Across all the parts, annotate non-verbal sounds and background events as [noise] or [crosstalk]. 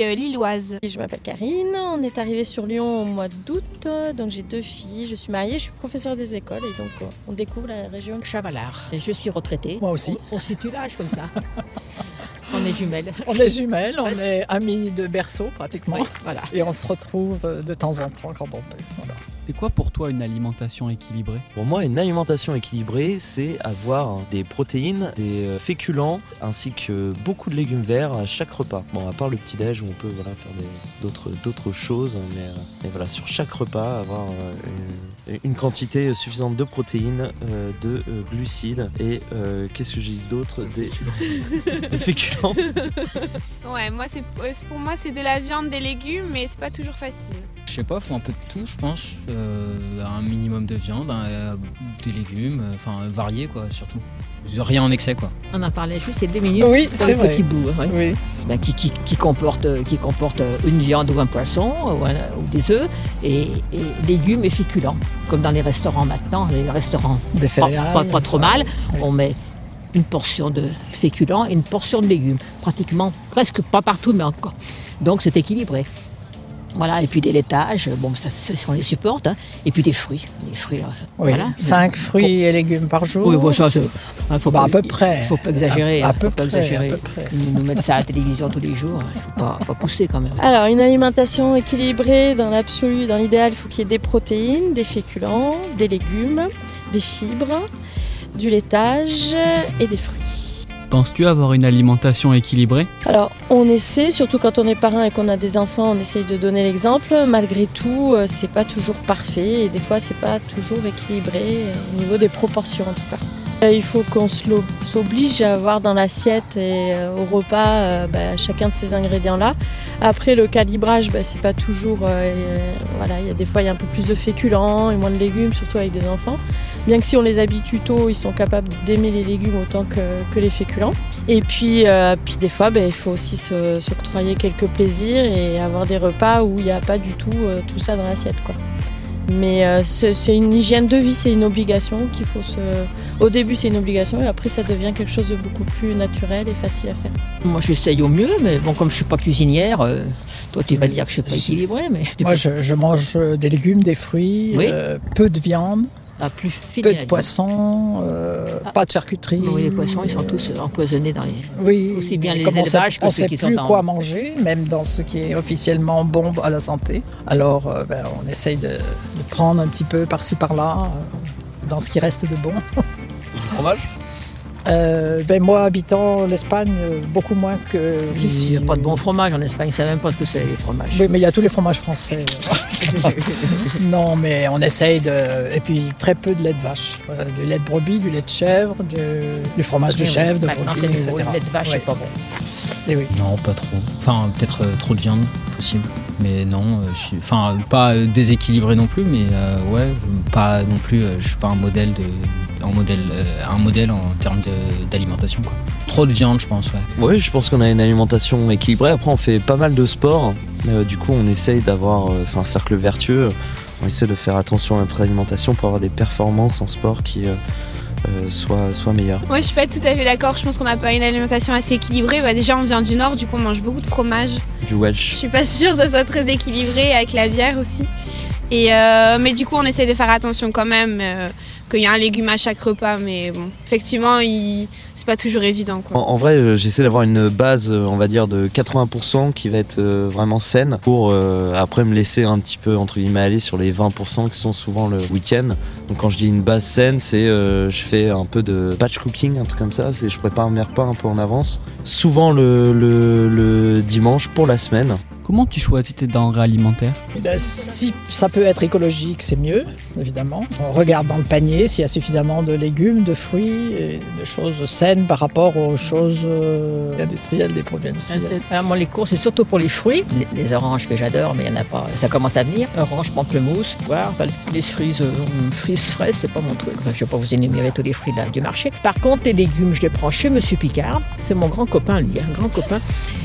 euh, lilloise. Je m'appelle Karine, on est arrivé sur Lyon au mois d'août, donc j'ai deux filles, je suis mariée, je suis professeure des écoles et donc euh, on découvre la région de Chavalard. Je suis retraitée. Moi aussi. On, on situe l'âge comme ça. [laughs] on est jumelles. On est jumelles, on est amis de berceau pratiquement. Oui, voilà. Et on se retrouve de temps en temps quand on peut. Voilà. C'est quoi pour toi une alimentation équilibrée? Pour moi, une alimentation équilibrée, c'est avoir des protéines, des euh, féculents, ainsi que beaucoup de légumes verts à chaque repas. Bon, à part le petit-déj où on peut voilà, faire d'autres, d'autres choses, mais, euh, mais voilà, sur chaque repas, avoir euh, une, une quantité suffisante de protéines, euh, de euh, glucides et euh, qu'est-ce que j'ai dit d'autre? Des, des féculents. [laughs] [laughs] Ouais, moi c'est pour moi c'est de la viande, des légumes, mais c'est pas toujours facile. Je sais pas, faut un peu de tout, je pense. Euh, un minimum de viande, un- euh, des légumes, euh, enfin varié quoi, surtout. Rien en excès quoi. On en parlait juste a deux minutes. Oui, pour c'est le vrai. petit bout. hein. Oui. Ben, qui, qui- qui comporte, qui comporte une viande ou un poisson ou, un- ou des œufs et, et légumes et féculents. Comme dans les restaurants maintenant, les restaurants Des pas, céréales. pas- pas trop mal, Oui. on met une portion de féculents et une portion de légumes. Pratiquement, presque pas partout, mais encore. Donc c'est équilibré. Voilà, et puis des laitages, bon, ça, ça, on les supporte, hein. et puis des fruits. Les fruits, Oui. voilà. Cinq fruits et légumes par jour. Oui, bon, ça, c'est. hein, faut Bah, pas, à peu près. faut pas exagérer. À, à hein, peu faut pas près, exagérer. à peu près. Ils nous mettent ça à la télévision tous les jours. Il faut pas, pas pousser quand même. Alors une alimentation équilibrée dans l'absolu, dans l'idéal, il faut qu'il y ait des protéines, des féculents, des légumes, des fibres, du laitage et des fruits. Penses-tu avoir une alimentation équilibrée? Alors, on essaie, surtout quand on est parent et qu'on a des enfants, on essaye de donner l'exemple. Malgré tout, euh, c'est pas toujours parfait et des fois, c'est pas toujours équilibré euh, au niveau des proportions en tout cas. Euh, Il faut qu'on s'oblige à avoir dans l'assiette et au repas bah, chacun de ces ingrédients-là. Après, le calibrage, bah, c'est pas toujours. voilà, il y a des fois, il y a un peu plus de féculents et moins de légumes, surtout avec des enfants. Bien que si on les habitue tôt, ils sont capables d'aimer les légumes autant que, que les féculents. Et puis, euh, puis des fois, ben, il faut aussi se- s'octroyer quelques plaisirs et avoir des repas où il n'y a pas du tout euh, tout ça dans l'assiette. quoi. Mais euh, c'est une hygiène de vie, c'est une obligation qu'il faut se... Au début, c'est une obligation et après, ça devient quelque chose de beaucoup plus naturel et facile à faire. Moi, j'essaye au mieux, mais bon, comme je suis pas cuisinière, euh, toi, tu vas dire que je suis pas équilibrée, mais Moi, je, je mange des légumes, des fruits, Oui. euh, peu de viande, plus fine peu de vie. poisson, euh, Ah. pas de charcuterie. Oui, les poissons, ils sont tous empoisonnés dans les. Oui, Aussi bien les comme on sait- élevages que on ceux sait qui plus sont en- quoi manger, même dans ce qui est officiellement bon à la santé. Alors, euh, ben, on essaye de, de prendre un petit peu par-ci par-là, euh, dans ce qui reste de bon. [laughs] Du fromage? Euh, ben, moi, habitant l'Espagne, beaucoup moins que Il ici. n'y a pas de bon fromage en Espagne, ils savent même pas ce que c'est les fromages. Oui, mais il y a tous les fromages français. [laughs] [laughs] non, mais on essaye de. Et puis très peu de lait de vache. Euh, du lait de brebis, du lait de chèvre, du, du fromage de Oui, chèvre, de Maintenant, brebis, etc. le lait de vache, Ouais. c'est pas bon. Et oui. Non, pas trop. Enfin, peut-être euh, trop de viande, possible. Mais non, euh, je suis... enfin, pas déséquilibré non plus, mais euh, ouais, pas non plus. euh, je suis pas un modèle de, un modèle, euh, un modèle en termes d'alimentation quoi. Trop de viande, je pense, ouais. Oui, je pense qu'on a une alimentation équilibrée. Après, on fait pas mal de sport. Euh, du coup, on essaye d'avoir. euh, c'est un cercle vertueux. On essaie de faire attention à notre alimentation pour avoir des performances en sport qui euh, euh, soient, soient meilleures. Moi, je suis pas tout à fait d'accord. Je pense qu'on n'a pas une alimentation assez équilibrée. Bah, déjà, on vient du nord, du coup, on mange beaucoup de fromage. Du Je Welsh. suis pas sûre que ça soit très équilibré avec la bière aussi. Et euh, mais du coup, on essaie de faire attention quand même euh, qu'il y a un légume à chaque repas. Mais bon, effectivement, il... c'est pas toujours évident. En, Quoi. en vrai, euh, j'essaie d'avoir une base, euh, on va dire, de 80% qui va être euh, vraiment saine pour après me laisser un petit peu, entre guillemets, aller sur les 20% qui sont souvent le week-end. Donc quand je dis une base saine, c'est je fais un peu de batch cooking, un truc comme ça. C'est je prépare mes repas un peu en avance. Souvent le, le, le dimanche pour la semaine. Comment tu choisis tes denrées alimentaires? Ben, si ça peut être écologique, c'est mieux, évidemment. On regarde dans le panier s'il y a suffisamment de légumes, de fruits et de choses saines par rapport aux choses euh, industrielles, des produits Ah, industriels. c'est- Alors, moi, les courses, c'est surtout pour les fruits. Les, les oranges que j'adore, mais il n'y en a pas. Ça commence à venir. Orange, pamplemousse, poire. Les cerises, euh, frises fraises, c'est pas mon truc. Enfin, je ne vais pas vous énumérer tous les fruits là, du marché. Par contre, les légumes, je les prends chez Monsieur Picard. C'est mon grand copain, lui, un grand copain.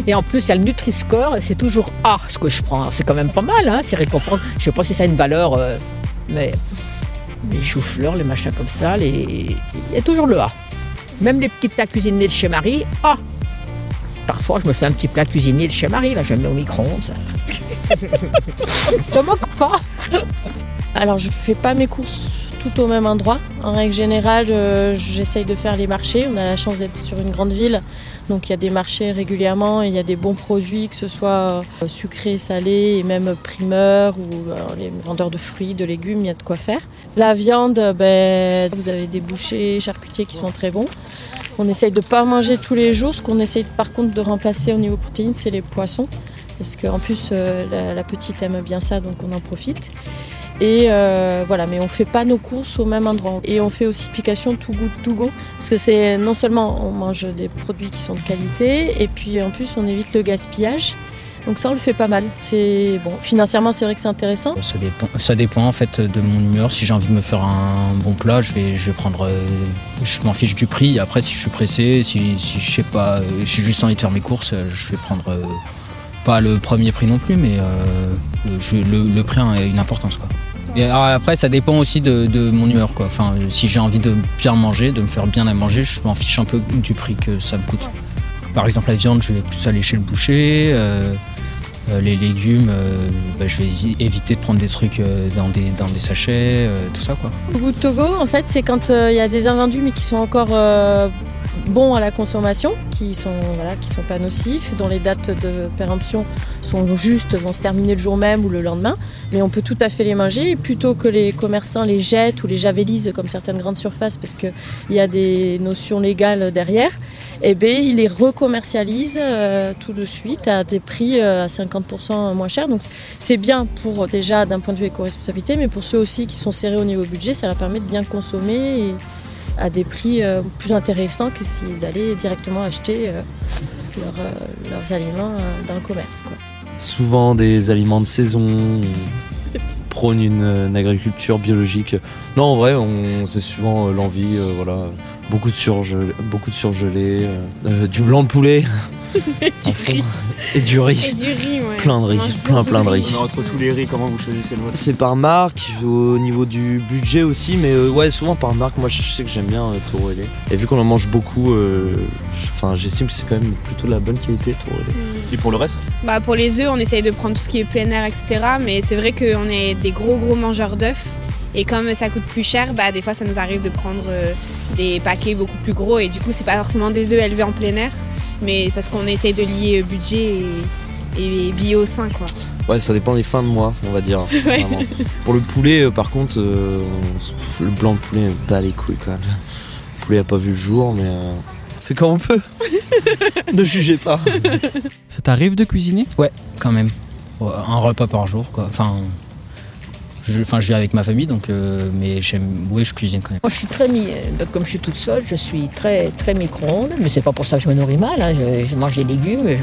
Et en plus, il y a le Nutri-Score et c'est toujours A ce que je prends. C'est quand même pas mal, hein, c'est réconfortant. Je sais pas si ça a une valeur, euh, mais les choux-fleurs, les machins comme ça, les... il y a toujours le A. Même les petites plats cuisinés de chez Marie, A. parfois, je me fais un petit plat cuisinier de chez Marie, là, je le mets au micro-ondes. ça. [laughs] je moque pas. Alors je fais pas mes courses tout au même endroit. En règle générale, euh, j'essaye de faire les marchés. On a la chance d'être sur une grande ville, donc il y a des marchés régulièrement et il y a des bons produits, que ce soit euh, sucrés, salés et même primeurs ou alors, les vendeurs de fruits, de légumes, il y a de quoi faire. La viande, euh, ben, vous avez des bouchers, charcutiers qui sont très bons. On essaye de pas manger tous les jours. Ce qu'on essaye par contre de remplacer au niveau protéines, c'est les poissons. Parce qu'en plus, euh, la petite aime bien ça, donc on en profite. Et euh, voilà, mais on fait pas nos courses au même endroit. Et on fait aussi application tout goût tout go. Parce que c'est non seulement on mange des produits qui sont de qualité, et puis en plus on évite le gaspillage. Donc ça on le fait pas mal. C'est bon, financièrement c'est vrai que c'est intéressant. Ça dépend, en fait de mon humeur. Si j'ai envie de me faire un bon plat, je vais, je vais prendre. euh, je m'en fiche du prix. Après, si je suis pressé, si, je sais pas, j'ai juste envie de faire mes courses, je vais prendre euh, pas le premier prix non plus, mais le, le prix a une importance quoi. Alors, après, ça dépend aussi de, mon humeur quoi. Enfin, si j'ai envie de bien manger, de me faire bien à manger, je m'en fiche un peu du prix que ça me coûte. Par exemple, la viande, je vais plus aller chez le boucher. euh, euh, les légumes, euh, bah, je vais éviter de prendre des trucs dans, des, sachets, tout ça quoi. Au goût de Togo, en fait, c'est quand il y a des invendus mais qui sont encore bons à la consommation, qui sont voilà, sont pas nocifs, dont les dates de péremption sont justes, vont se terminer le jour même ou le lendemain. Mais on peut tout à fait les manger, plutôt que les commerçants les jettent ou les javelisent comme certaines grandes surfaces, parce qu'il y a des notions légales derrière. Eh bien, ils les recommercialisent euh, tout de suite à des prix euh, à 50% moins chers. Donc c'est bien pour déjà d'un point de vue éco-responsabilité, mais pour ceux aussi qui sont serrés au niveau budget, ça leur permet de bien consommer à des prix euh, plus intéressants que s'ils allaient directement acheter euh, leur, euh, leurs aliments dans le commerce. Quoi. Souvent des aliments de saison, on [laughs] prône une, une agriculture biologique. Non, en vrai, on, c'est souvent l'envie, euh, voilà. Beaucoup de, surgelé, beaucoup de surgelé, euh, euh, du blanc de poulet [laughs] et du Et riz. du riz, ouais. Plein de riz, On plein, plein de riz. Mais entre tous les riz, comment vous choisissez le vôtre C'est par marque, au niveau du budget aussi, mais euh, ouais, souvent par marque. Moi, je sais que j'aime bien euh. Et vu qu'on en mange beaucoup, euh, enfin, j'estime que c'est quand même plutôt de la bonne qualité, Taureau Ailé. Mm. Et pour le reste? Bah, pour les œufs, on essaye de prendre tout ce qui est plein air, etc. Mais c'est vrai qu'on est des gros, gros mangeurs d'œufs. Et comme ça coûte plus cher, bah, des fois, ça nous arrive de prendre euh, des paquets beaucoup plus gros. Et du coup, c'est pas forcément des œufs élevés en plein air, mais parce qu'on essaye de lier euh, budget et, et bio sain, quoi. Ouais, ça dépend des fins de mois, on va dire. [laughs] Pour le poulet, euh, par contre, euh, on- le blanc de poulet, pas les couilles, quoi. Le poulet a pas vu le jour, mais euh, on fait comme on peut. [laughs] ne jugez pas. Ça t'arrive de cuisiner? Quand même. Ouais, Un repas par jour quoi. Enfin, je, enfin, je vis avec ma famille donc, euh, mais j'aime, oui, je cuisine quand même. Moi, je suis très comme je suis toute seule, je suis très très micro-ondes, mais c'est pas pour ça que je me nourris mal. hein. Je, mange des légumes, mais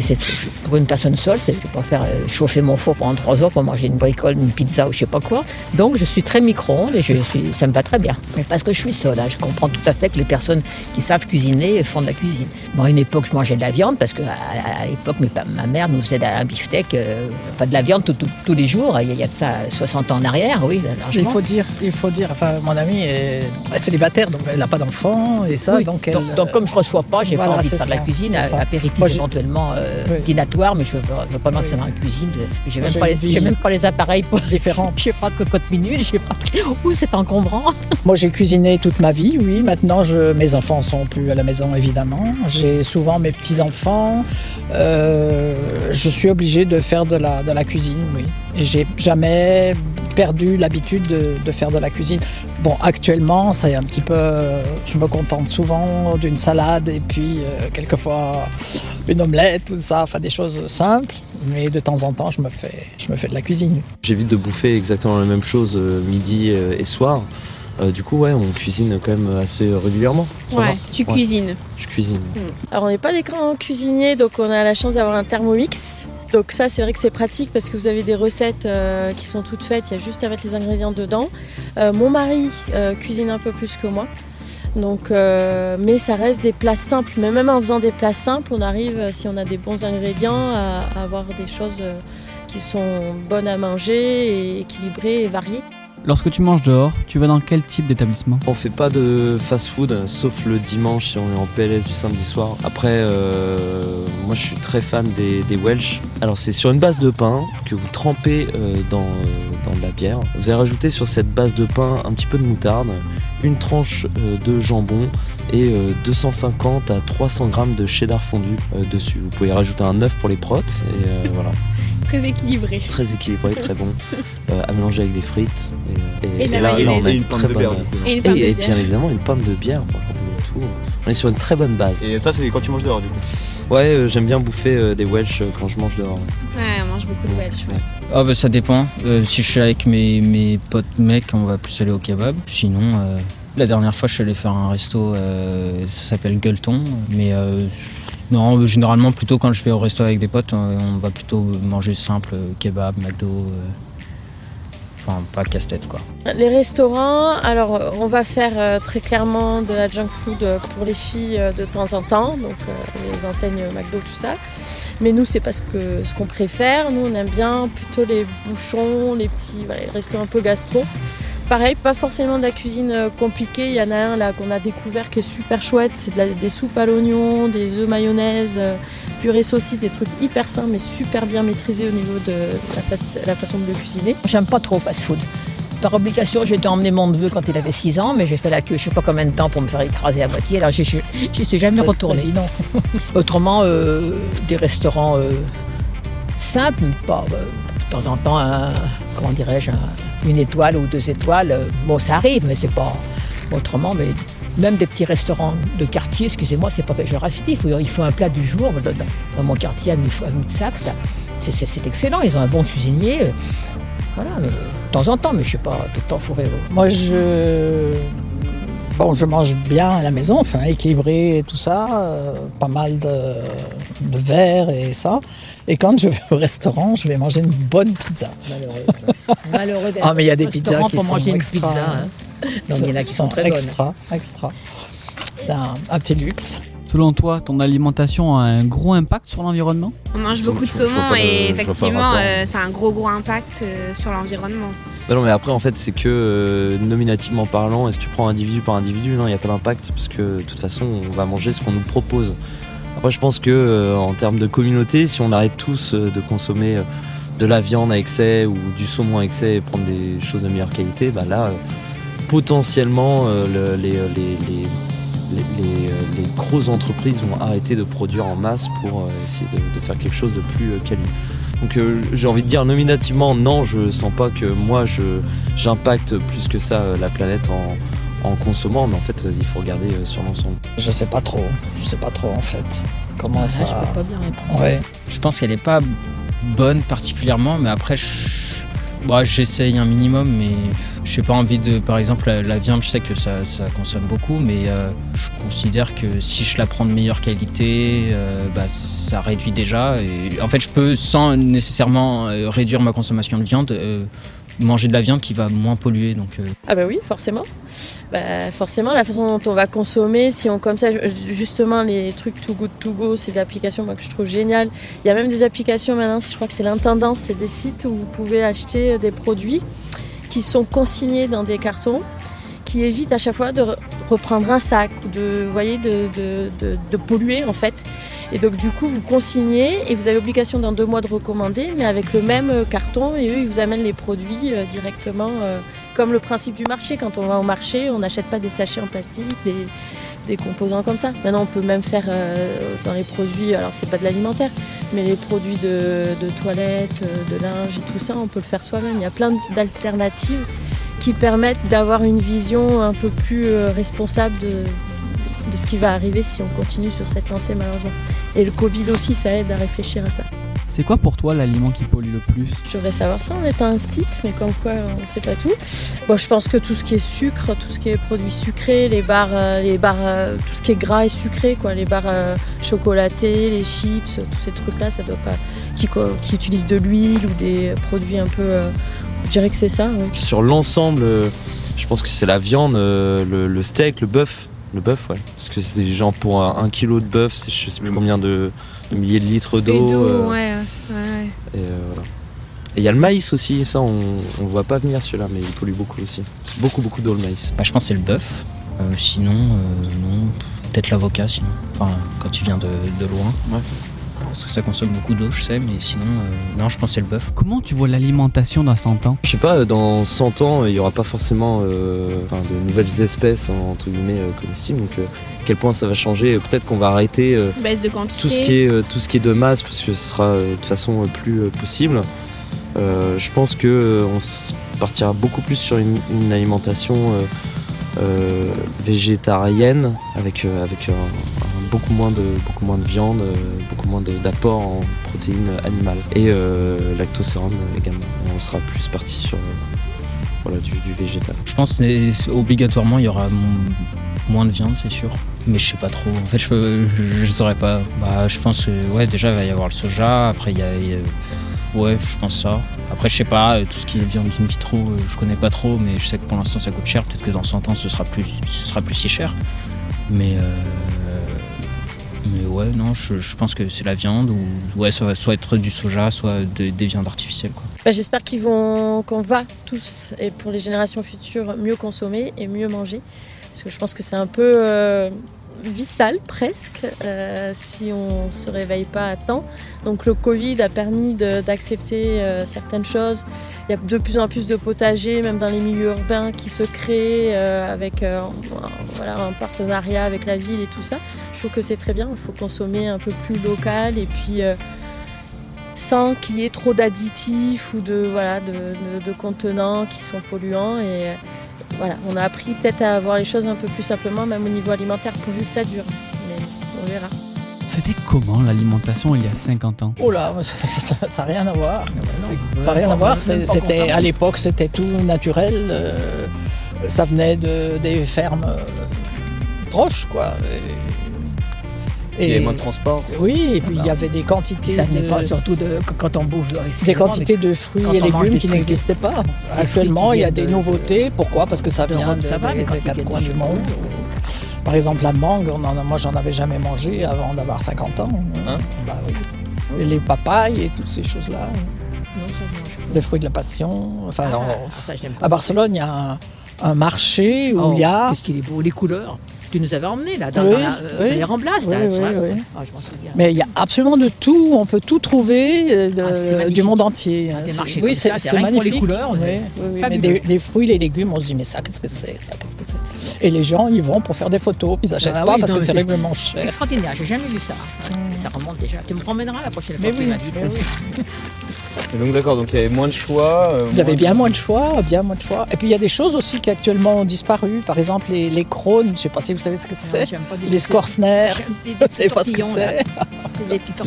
c'est pour une personne seule, je vais pas faire euh, chauffer mon four pendant trois heures pour manger une bricole, une pizza ou je sais pas quoi. Donc, je suis très micro-ondes et je suis, ça me va très bien. Mais parce que je suis seule, hein. je comprends tout à fait que les personnes qui savent cuisiner font de la cuisine. À une époque, je mangeais de la viande parce que à, à l'époque, ma mère nous faisait un beefsteak, euh, enfin de la viande tous les jours. A, il y a de ça 60 en arrière, oui, Il faut dire, il faut dire, enfin, mon amie est est célibataire, donc elle n'a pas d'enfant et ça, Oui, donc elle. donc, donc, comme je reçois pas, j'ai voilà, pas envie de faire de la cuisine, ça. apéritif Moi, éventuellement euh, Oui. dînatoire, mais je ne veux, pas lancer dans la cuisine. J'ai même, les- même pas les appareils pour. [laughs] différent. Je sais pas de cocotte minute, je sais pas [laughs] où c'est encombrant. Moi, j'ai cuisiné toute ma vie, oui. Maintenant, je, mes enfants sont plus à la maison, évidemment. J'ai souvent mes petits-enfants. Euh, je suis obligé de faire de la, de la cuisine, oui. Et j'ai jamais perdu l'habitude de, de faire de la cuisine. Bon, actuellement, c'est un petit peu... Je me contente souvent d'une salade et puis euh, quelquefois une omelette, tout ça, enfin des choses simples. Mais de temps en temps, je me fais, je me fais de la cuisine. J'évite de bouffer exactement la même chose euh, midi euh, et soir. Euh, du coup, ouais, on cuisine quand même assez régulièrement. Va Ouais, tu Ouais. cuisines. Je cuisine. Alors on n'est pas des grands cuisiniers, donc on a la chance d'avoir un thermomix. Donc ça c'est vrai que c'est pratique parce que vous avez des recettes euh, qui sont toutes faites, il y a juste à mettre les ingrédients dedans. Euh, mon mari euh, cuisine un peu plus que moi. Donc, euh, mais ça reste des plats simples. Mais même en faisant des plats simples, on arrive, si on a des bons ingrédients, à, à avoir des choses qui sont bonnes à manger et équilibrées et variées. Lorsque tu manges dehors, tu vas dans quel type d'établissement? On fait pas de fast-food, sauf le dimanche si on est en PLS du samedi soir. Après, euh, je suis très fan des, des Welsh. Alors c'est sur une base de pain que vous trempez euh, dans, euh, dans de la bière. Vous allez rajouter sur cette base de pain un petit peu de moutarde, une tranche euh, de jambon et euh, 250 à 300 grammes de cheddar fondu euh, dessus. Vous pouvez rajouter un œuf pour les protes et euh, [laughs] voilà. Très équilibré. Très équilibré, très bon. [laughs] Euh, à mélanger avec des frites. Et, et- Et de la et là, là, on a Et une une pomme très de bonne- bière, du coup. Et une et, pomme de et bière. bien évidemment une pomme de bière. tout. On est sur une très bonne base. Et ça, c'est quand tu manges dehors, du coup. Ouais, euh, j'aime bien bouffer euh, des Welsh euh, quand je mange dehors. Ouais, on mange beaucoup de Welsh. ouais. Ah bah ça dépend. Euh, si je suis avec mes, mes potes mecs, on va plus aller au kebab. Sinon, euh, la dernière fois, je suis allé faire un resto, euh, ça s'appelle Gueuleton. Mais euh, non, généralement, plutôt quand je vais au resto avec des potes, on, va plutôt manger simple, kebab, McDo. Enfin, pas casse-tête quoi. Les restaurants, alors on va faire euh, très clairement de la junk food euh, pour les filles euh, de temps en temps, donc les enseignes McDo, tout ça. Mais nous, c'est pas ce ce qu'on préfère. Nous, on aime bien plutôt les bouchons, les petits voilà, restos un peu gastro. Pareil, pas forcément de la cuisine compliquée. Il y en a un là qu'on a découvert qui est super chouette. C'est des soupes à l'oignon, des œufs mayonnaise, purée saucisse, des trucs hyper sains mais super bien maîtrisés au niveau de la, fa- la façon de le cuisiner. J'aime pas trop fast-food. Par obligation, j'ai été emmener mon neveu quand il avait 6 ans, mais j'ai fait la queue je sais pas combien de temps pour me faire écraser à moitié, alors j'y suis jamais retournée. Non. [laughs] Autrement, euh, des restaurants euh, simples, mais pas euh, de temps en temps, un- comment dirais-je, un- une étoile ou deux étoiles. euh, Bon, ça arrive, mais c'est pas autrement. Mais même des petits restaurants de quartier, excusez-moi, c'est pas péjoratif. Il faut, il faut un plat du jour. Dans, dans mon quartier à ça, c'est, excellent. Ils ont un bon cuisinier. euh, Voilà, mais de temps en temps, mais je sais pas tout le temps fourré. Moi, je. Bon, je mange bien à la maison, enfin équilibré et tout ça, euh, pas mal de, de verre et ça. Et quand je vais au restaurant, je vais manger une bonne pizza. Malheureux. [laughs] Malheureux d'être Ah, mais il y a des pizzas qui pour sont manger une pizza. hein. Donc, il y en a qui sont très bonnes. extra, extra. C'est un, un petit luxe. Selon toi, ton alimentation a un gros impact sur l'environnement? On mange beaucoup de saumon et effectivement, euh, ça a un gros gros impact euh, sur l'environnement. Bah non, mais après, en fait, c'est que euh, nominativement parlant, et si tu prends individu par individu, non, il n'y a pas d'impact, parce que de toute façon, on va manger ce qu'on nous propose. Après, je pense que euh, en termes de communauté, si on arrête tous euh, de consommer euh, de la viande à excès ou du saumon à excès et prendre des choses de meilleure qualité, bah là, euh, potentiellement, euh, le- les, les, les, les, les, euh, les grosses entreprises vont arrêter de produire en masse pour euh, essayer de, de faire quelque chose de plus euh, quali. Donc euh, j'ai envie de dire nominativement non, je sens pas que moi je j'impacte plus que ça euh, la planète en, en consommant, mais en fait euh, il faut regarder euh, sur l'ensemble. Je sais pas trop, je sais pas trop en fait. Comment Ah, ça. je peux pas bien répondre. Ouais. Je pense qu'elle n'est pas bonne particulièrement, mais après, je- bah, j'essaye un minimum, mais j'ai pas envie de. Par exemple, la, viande, je sais que ça, consomme beaucoup, mais euh, je considère que si je la prends de meilleure qualité, euh, bah, ça réduit déjà. En fait, je peux, sans nécessairement euh, réduire ma consommation de viande, manger de la viande qui va moins polluer. Donc, Ah bah oui, forcément. Bah, forcément, la façon dont on va consommer, si on comme ça, justement les trucs Too Good To Go, ces applications moi, que je trouve géniales. Il y a même des applications maintenant, je crois que c'est l'intendance, c'est des sites où vous pouvez acheter des produits qui sont consignés dans des cartons, qui évitent à chaque fois de re- reprendre un sac ou de, voyez, de, polluer en fait. Et donc du coup, vous consignez et vous avez l'obligation dans deux mois de recommander, mais avec le même euh, carton et eux, ils vous amènent les produits euh, directement. euh, comme le principe du marché, quand on va au marché, on n'achète pas des sachets en plastique, des, des composants comme ça. Maintenant, on peut même faire euh, dans les produits, alors c'est pas de l'alimentaire, mais les produits de, de toilette, euh, de linge et tout ça, on peut le faire soi-même. Il y a plein d'alternatives qui permettent d'avoir une vision un peu plus euh, responsable de ce qui va arriver si on continue sur cette lancée malheureusement. Et le Covid aussi, ça aide à réfléchir à ça. C'est quoi pour toi l'aliment qui pollue le plus? Je devrais savoir ça en étant un stit, mais comme quoi on ne sait pas tout. Bon, je pense que tout ce qui est sucre, tout ce qui est produits sucrés, les barres, euh, les barres, euh, tout ce qui est gras et sucré, quoi, les barres euh, chocolatées, les chips, tous ces trucs-là, ça doit pas, qui, utilisent de l'huile ou des produits un peu, euh, je dirais que c'est ça. ouais. Sur l'ensemble, euh, je pense que c'est la viande, euh, le, le steak, le bœuf. Le bœuf, ouais. Parce que c'est genre pour un, un kilo de bœuf, c'est je sais plus combien de, de milliers de litres d'eau. euh, ouais, ouais, ouais. et, euh, voilà. Et il y a le maïs aussi, ça on, voit pas venir celui-là, mais il pollue beaucoup aussi. C'est beaucoup beaucoup d'eau le maïs. Bah, je pense que c'est le bœuf. Euh, sinon, euh, non, peut-être l'avocat sinon. Enfin, quand tu viens de, de loin. Que ça consomme beaucoup d'eau, je sais, mais sinon, euh, non, je pense que c'est le bœuf. Comment tu vois l'alimentation dans 100 ans? Je sais pas, dans 100 ans, il y aura pas forcément euh, enfin, de nouvelles espèces entre guillemets euh, comestibles, donc euh, à quel point ça va changer Peut-être qu'on va arrêter euh, Baisse de quantité. tout ce qui est euh, tout ce qui est de masse parce que ce sera euh, de façon euh, plus euh, possible. Euh, je pense que euh, on s- partira beaucoup plus sur une, une alimentation euh, euh, végétarienne avec euh, avec un beaucoup moins de beaucoup moins de viande, euh, beaucoup moins d'apport en protéines animales et euh, lactosérum également. On sera plus parti sur euh, voilà du, végétal. Je pense que obligatoirement, il y aura moins de viande, c'est sûr. Mais je sais pas trop. En fait, je, je, je saurais pas. Bah, je pense que, ouais, déjà, il va y avoir le soja. Après, il y a. ouais, je pense ça. Après, je sais pas, tout ce qui est viande in vitro, je connais pas trop, mais je sais que pour l'instant, ça coûte cher. Peut-être que dans 100 ans, ce sera plus, ce sera plus si cher. Mais. euh, mais ouais, non, je, pense que c'est la viande ou ouais, ça va soit être du soja, soit de- des viandes artificielles. Bah, J'espère qu'ils vont, qu'on va tous, et pour les générations futures, mieux consommer et mieux manger. Parce que je pense que c'est un peu euh, vital presque euh, si on se réveille pas à temps. Donc le Covid a permis d'accepter euh, certaines choses. Il y a de plus en plus de potagers, même dans les milieux urbains, qui se créent avec voilà, un partenariat avec la ville et tout ça. Je trouve que c'est très bien. Il faut consommer un peu plus local et puis euh, sans qu'il y ait trop d'additifs ou de, voilà, de, de- de contenants qui sont polluants. Et euh, voilà, on a appris peut-être à voir les choses un peu plus simplement, même au niveau alimentaire, pourvu que ça dure. Mais on verra. C'était comment l'alimentation il y a 50 ans? Oh là, [laughs] ça n'a rien à voir. Ça n'a rien à voir. C'était à l'époque, c'était tout naturel. euh, ça venait de, des fermes euh, proches, quoi. Et, Il y avait moins de transport. Oui, et puis il y avait des quantités, Ça venait de, pas surtout de quand on bouffe. des quantités de fruits et légumes des qui n'existaient pas. Actuellement, il y a des de- nouveautés. Pourquoi Parce que ça vient de, ça va, des- quatre coins du monde. Par exemple, la mangue, on en a- moi j'en avais jamais mangé avant d'avoir 50 ans. Hein Bah oui. Et les papayes et toutes ces choses-là. Non, ça, je mange pas. Les fruits de la passion. Enfin, Ah, on- ça, j'aime pas. à Barcelone, il y a un, un marché où Oh, il y a. Qu'est-ce qu'il est beau, les couleurs. Tu nous avais emmenés là, dans, Oui, dans la, euh, oui. les Ramblas. Oui. Ah, je m'en souviens. Mais il y a absolument de tout. On peut tout trouver euh, de- Ah, c'est du magnifique. monde entier. Des C'est- marchés oui, c'est ça, c'est c'est rien que pour les magnifique. couleurs. Mais des, des fruits, les légumes, on se dit mais ça, qu'est-ce que c'est Et les gens, ils vont pour faire des photos, ils n'achètent Ah pas parce non, que c'est règlement cher. Extraordinaire, j'ai jamais vu ça. Ça remonte déjà. Tu me promèneras la prochaine fois mais oui. [laughs] Et donc d'accord, donc il y avait moins de choix. euh, Il y avait bien de- moins de choix, bien moins de choix. Et puis il y a des choses aussi qui actuellement ont disparu. Par exemple, les, les crônes, je ne sais pas si vous savez ce que Non, c'est. j'aime pas du Les scorsner, vous savez pas ce que c'est.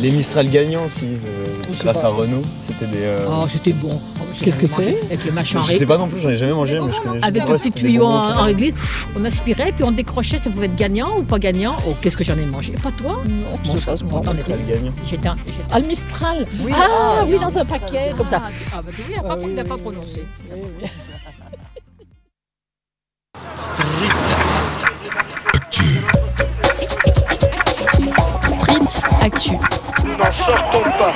Les. Mistral gagnants aussi, euh, grâce pas. à Renault. C'était des. euh, Oh, c'était bon. Qu'est-ce que c'est Avec le machin je sais pas non plus, j'en ai jamais mangé, mais je connais juste Avec le petit tuyau en, réglisse, on aspirait, puis on décrochait, ça pouvait être gagnant ou pas gagnant. Oh, qu'est-ce que j'en ai mangé? Pas toi? Non, je sais pas. J'étais un- Ah, le Mistral Oui, Ah oui, non, dans un paquet, comme ça. Ah, ah, bah, tu vois, il n'a pas, oui, pas prononcé. oui. Street Actu. Nous n'en sortons pas.